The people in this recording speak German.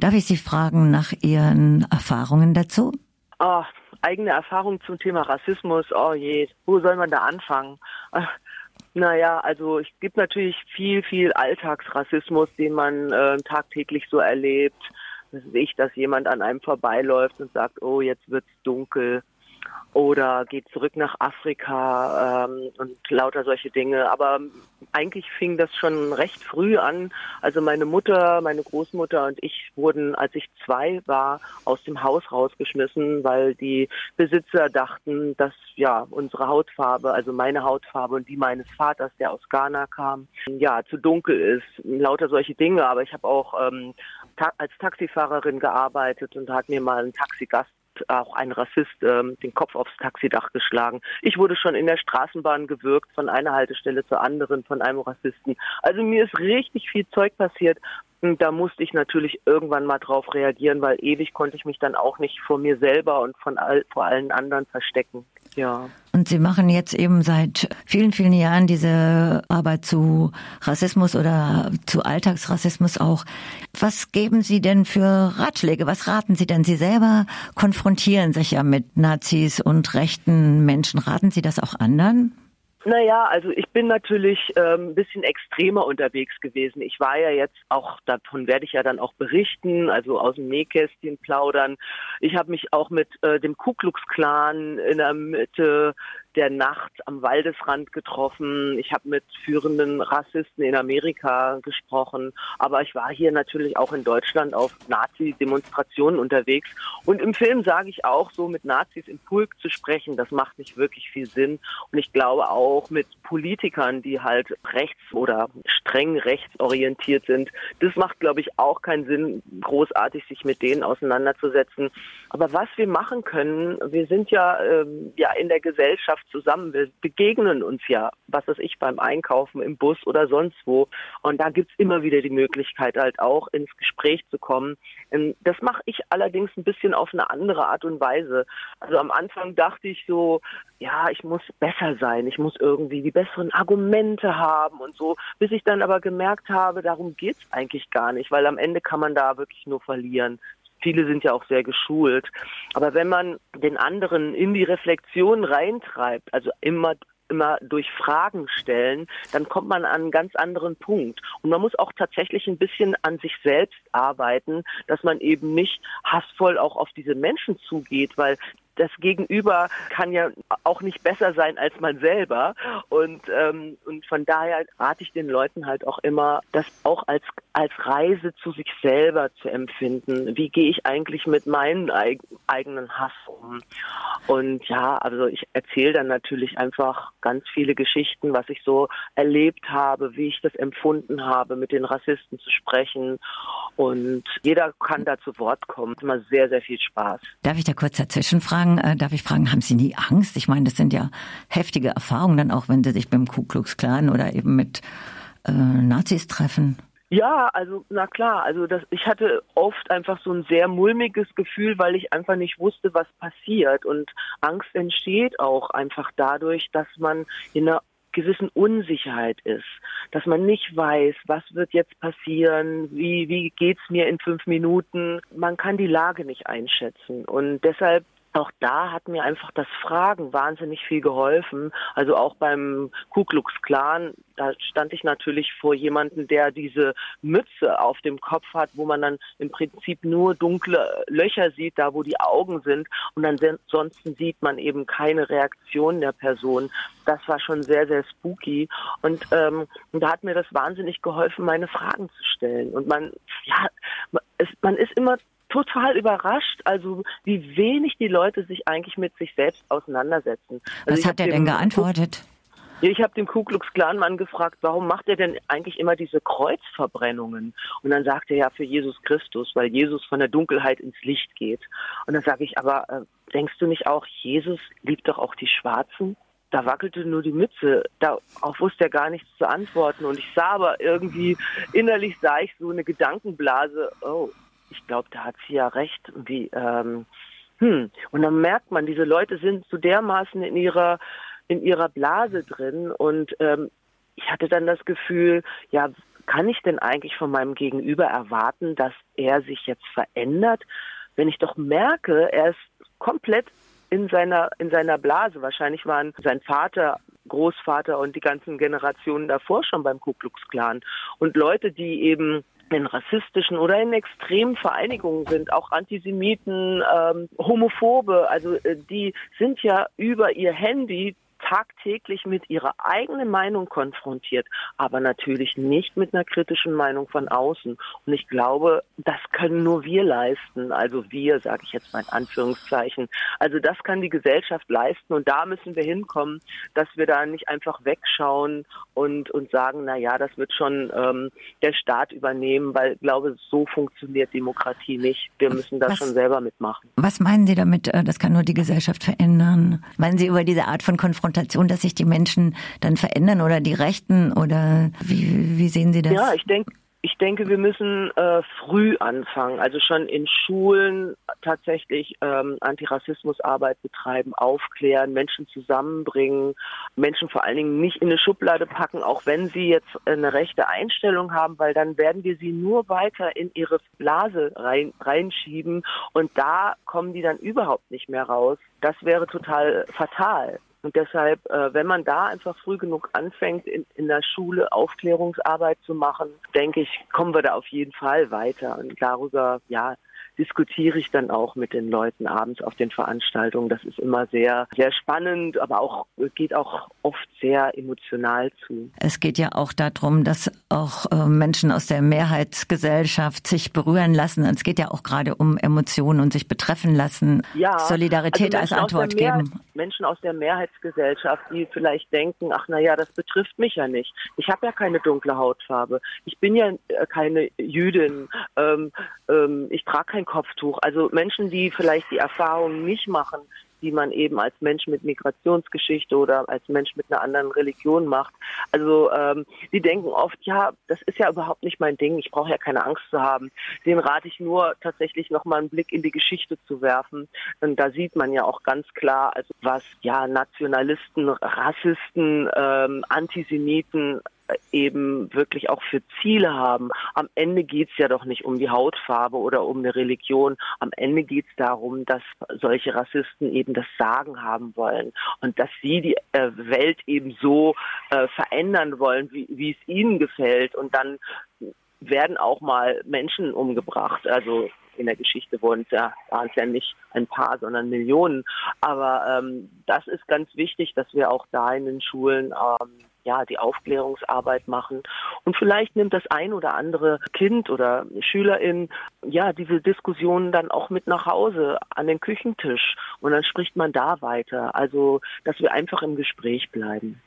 Darf ich Sie fragen nach Ihren Erfahrungen dazu? Oh, eigene Erfahrungen zum Thema Rassismus, oh je, wo soll man da anfangen? Naja, also es gibt natürlich viel, viel Alltagsrassismus, den man äh, tagtäglich so erlebt. Das ist ich, dass jemand an einem vorbeiläuft und sagt, oh, jetzt wird's dunkel oder geht zurück nach Afrika ähm, und lauter solche Dinge. Aber eigentlich fing das schon recht früh an. Also meine Mutter, meine Großmutter und ich wurden, als ich zwei war, aus dem Haus rausgeschmissen, weil die Besitzer dachten, dass ja unsere Hautfarbe, also meine Hautfarbe und die meines Vaters, der aus Ghana kam, ja zu dunkel ist. Lauter solche Dinge. Aber ich habe auch ähm, ta als Taxifahrerin gearbeitet und hat mir mal ein Taxigast auch ein Rassist ähm, den Kopf aufs Taxidach geschlagen. Ich wurde schon in der Straßenbahn gewürgt, von einer Haltestelle zur anderen von einem Rassisten. Also mir ist richtig viel Zeug passiert. Da musste ich natürlich irgendwann mal drauf reagieren, weil ewig konnte ich mich dann auch nicht vor mir selber und von all, vor allen anderen verstecken. Ja. Und Sie machen jetzt eben seit vielen, vielen Jahren diese Arbeit zu Rassismus oder zu Alltagsrassismus auch. Was geben Sie denn für Ratschläge? Was raten Sie denn? Sie selber konfrontieren sich ja mit Nazis und rechten Menschen. Raten Sie das auch anderen? Naja, also ich bin natürlich ähm, ein bisschen extremer unterwegs gewesen. Ich war ja jetzt auch, davon werde ich ja dann auch berichten, also aus dem Nähkästchen plaudern. Ich habe mich auch mit äh, dem Ku Klux Klan in der Mitte der Nacht am Waldesrand getroffen. Ich habe mit führenden Rassisten in Amerika gesprochen. Aber ich war hier natürlich auch in Deutschland auf Nazi-Demonstrationen unterwegs. Und im Film sage ich auch, so mit Nazis im Pulk zu sprechen, das macht nicht wirklich viel Sinn. Und ich glaube auch mit Politikern, die halt rechts oder streng rechtsorientiert sind, das macht, glaube ich, auch keinen Sinn, großartig sich mit denen auseinanderzusetzen. Aber was wir machen können, wir sind ja, ähm, ja in der Gesellschaft zusammen. Wir begegnen uns ja, was weiß ich, beim Einkaufen im Bus oder sonst wo. Und da gibt's immer wieder die Möglichkeit, halt auch ins Gespräch zu kommen. Ähm, das mache ich allerdings ein bisschen auf eine andere Art und Weise. Also am Anfang dachte ich so, ja, ich muss besser sein, ich muss irgendwie die besseren Argumente haben und so, bis ich dann aber gemerkt habe, darum geht's eigentlich gar nicht, weil am Ende kann man da wirklich nur verlieren. Viele sind ja auch sehr geschult. Aber wenn man den anderen in die Reflexion reintreibt, also immer immer durch Fragen stellen, dann kommt man an einen ganz anderen Punkt. Und man muss auch tatsächlich ein bisschen an sich selbst arbeiten, dass man eben nicht hassvoll auch auf diese Menschen zugeht, weil das Gegenüber kann ja auch nicht besser sein als man selber. Und, ähm, und von daher rate ich den Leuten halt auch immer, das auch als, als Reise zu sich selber zu empfinden. Wie gehe ich eigentlich mit meinem eig eigenen Hass um? Und ja, also ich erzähle dann natürlich einfach ganz viele Geschichten, was ich so erlebt habe, wie ich das empfunden habe, mit den Rassisten zu sprechen. Und jeder kann da zu Wort kommen. Immer sehr, sehr viel Spaß. Darf ich da kurz dazwischen fragen? Fragen, äh, darf ich fragen, haben Sie nie Angst? Ich meine, das sind ja heftige Erfahrungen dann auch, wenn Sie sich beim Ku Klux Klan oder eben mit äh, Nazis treffen. Ja, also na klar, also das, ich hatte oft einfach so ein sehr mulmiges Gefühl, weil ich einfach nicht wusste, was passiert. Und Angst entsteht auch einfach dadurch, dass man in einer gewissen Unsicherheit ist, dass man nicht weiß, was wird jetzt passieren, wie, wie geht's mir in fünf Minuten. Man kann die Lage nicht einschätzen. Und deshalb auch da hat mir einfach das Fragen wahnsinnig viel geholfen. Also auch beim Ku Klux Klan, da stand ich natürlich vor jemanden, der diese Mütze auf dem Kopf hat, wo man dann im Prinzip nur dunkle Löcher sieht, da wo die Augen sind. Und ansonsten sieht man eben keine Reaktion der Person. Das war schon sehr, sehr spooky. Und, ähm, und da hat mir das wahnsinnig geholfen, meine Fragen zu stellen. Und man, ja, man ist immer total überrascht, also wie wenig die Leute sich eigentlich mit sich selbst auseinandersetzen. Also Was hat er denn geantwortet? Ich habe den Ku Klux Klan Mann gefragt, warum macht er denn eigentlich immer diese Kreuzverbrennungen? Und dann sagt er ja für Jesus Christus, weil Jesus von der Dunkelheit ins Licht geht. Und dann sage ich, aber äh, denkst du nicht auch, Jesus liebt doch auch die Schwarzen? Da wackelte nur die Mütze, darauf wusste er gar nichts zu antworten. Und ich sah aber irgendwie, innerlich sah ich so eine Gedankenblase, oh, ich glaube, da hat sie ja recht. Und die, ähm, hm, und dann merkt man, diese Leute sind so dermaßen in ihrer in ihrer Blase drin und ähm, ich hatte dann das Gefühl, ja, kann ich denn eigentlich von meinem Gegenüber erwarten, dass er sich jetzt verändert, wenn ich doch merke, er ist komplett in seiner, in seiner Blase. Wahrscheinlich waren sein Vater, Großvater und die ganzen Generationen davor schon beim Ku Klux Klan. Und Leute, die eben in rassistischen oder in extremen Vereinigungen sind, auch Antisemiten, ähm, Homophobe, also äh, die sind ja über ihr Handy tagtäglich mit ihrer eigenen Meinung konfrontiert, aber natürlich nicht mit einer kritischen Meinung von außen. Und ich glaube, das können nur wir leisten. Also wir, sage ich jetzt mal in Anführungszeichen. Also das kann die Gesellschaft leisten und da müssen wir hinkommen, dass wir da nicht einfach wegschauen und, und sagen, na ja, das wird schon ähm, der Staat übernehmen, weil ich glaube, so funktioniert Demokratie nicht. Wir müssen das was, schon selber mitmachen. Was meinen Sie damit, äh, das kann nur die Gesellschaft verändern? Meinen Sie über diese Art von Konfrontation Konfrontation, dass sich die Menschen dann verändern oder die Rechten oder wie, wie sehen Sie das? Ja, ich denke, ich denke, wir müssen äh, früh anfangen, also schon in Schulen tatsächlich ähm, Antirassismusarbeit betreiben, aufklären, Menschen zusammenbringen, Menschen vor allen Dingen nicht in eine Schublade packen, auch wenn sie jetzt eine rechte Einstellung haben, weil dann werden wir sie nur weiter in ihre Blase rein, reinschieben und da kommen die dann überhaupt nicht mehr raus. Das wäre total fatal. Und deshalb, äh, wenn man da einfach früh genug anfängt, in, in der Schule Aufklärungsarbeit zu machen, denke ich, kommen wir da auf jeden Fall weiter. Und darüber, ja, diskutiere ich dann auch mit den Leuten abends auf den Veranstaltungen. Das ist immer sehr, sehr spannend, aber auch geht auch oft sehr emotional zu. Es geht ja auch darum, dass auch äh, Menschen aus der Mehrheitsgesellschaft sich berühren lassen. Es geht ja auch gerade um Emotionen und sich betreffen lassen. Ja, Solidarität also als Antwort geben. Menschen aus der Mehrheitsgesellschaft, die vielleicht denken, ach na ja, das betrifft mich ja nicht. Ich habe ja keine dunkle Hautfarbe. Ich bin ja äh, keine Jüdin. Ähm, ähm, ich trage kein Kopftuch. Also Menschen, die vielleicht die Erfahrung nicht machen, die man eben als Mensch mit Migrationsgeschichte oder als Mensch mit einer anderen Religion macht. Also ähm, die denken oft, ja, das ist ja überhaupt nicht mein Ding, ich brauche ja keine Angst zu haben. Den rate ich nur tatsächlich nochmal einen Blick in die Geschichte zu werfen. Und da sieht man ja auch ganz klar, also was ja Nationalisten, Rassisten, ähm, Antisemiten eben wirklich auch für Ziele haben. Am Ende geht es ja doch nicht um die Hautfarbe oder um eine Religion. Am Ende geht es darum, dass solche Rassisten eben das Sagen haben wollen und dass sie die äh, Welt eben so äh, verändern wollen, wie, wie es ihnen gefällt. Und dann werden auch mal Menschen umgebracht. Also in der Geschichte wurden ja, waren es ja nicht ein paar, sondern Millionen. Aber ähm, das ist ganz wichtig, dass wir auch da in den Schulen ähm, ja, die Aufklärungsarbeit machen. Und vielleicht nimmt das ein oder andere Kind oder Schülerin ja diese Diskussionen dann auch mit nach Hause an den Küchentisch und dann spricht man da weiter. Also, dass wir einfach im Gespräch bleiben.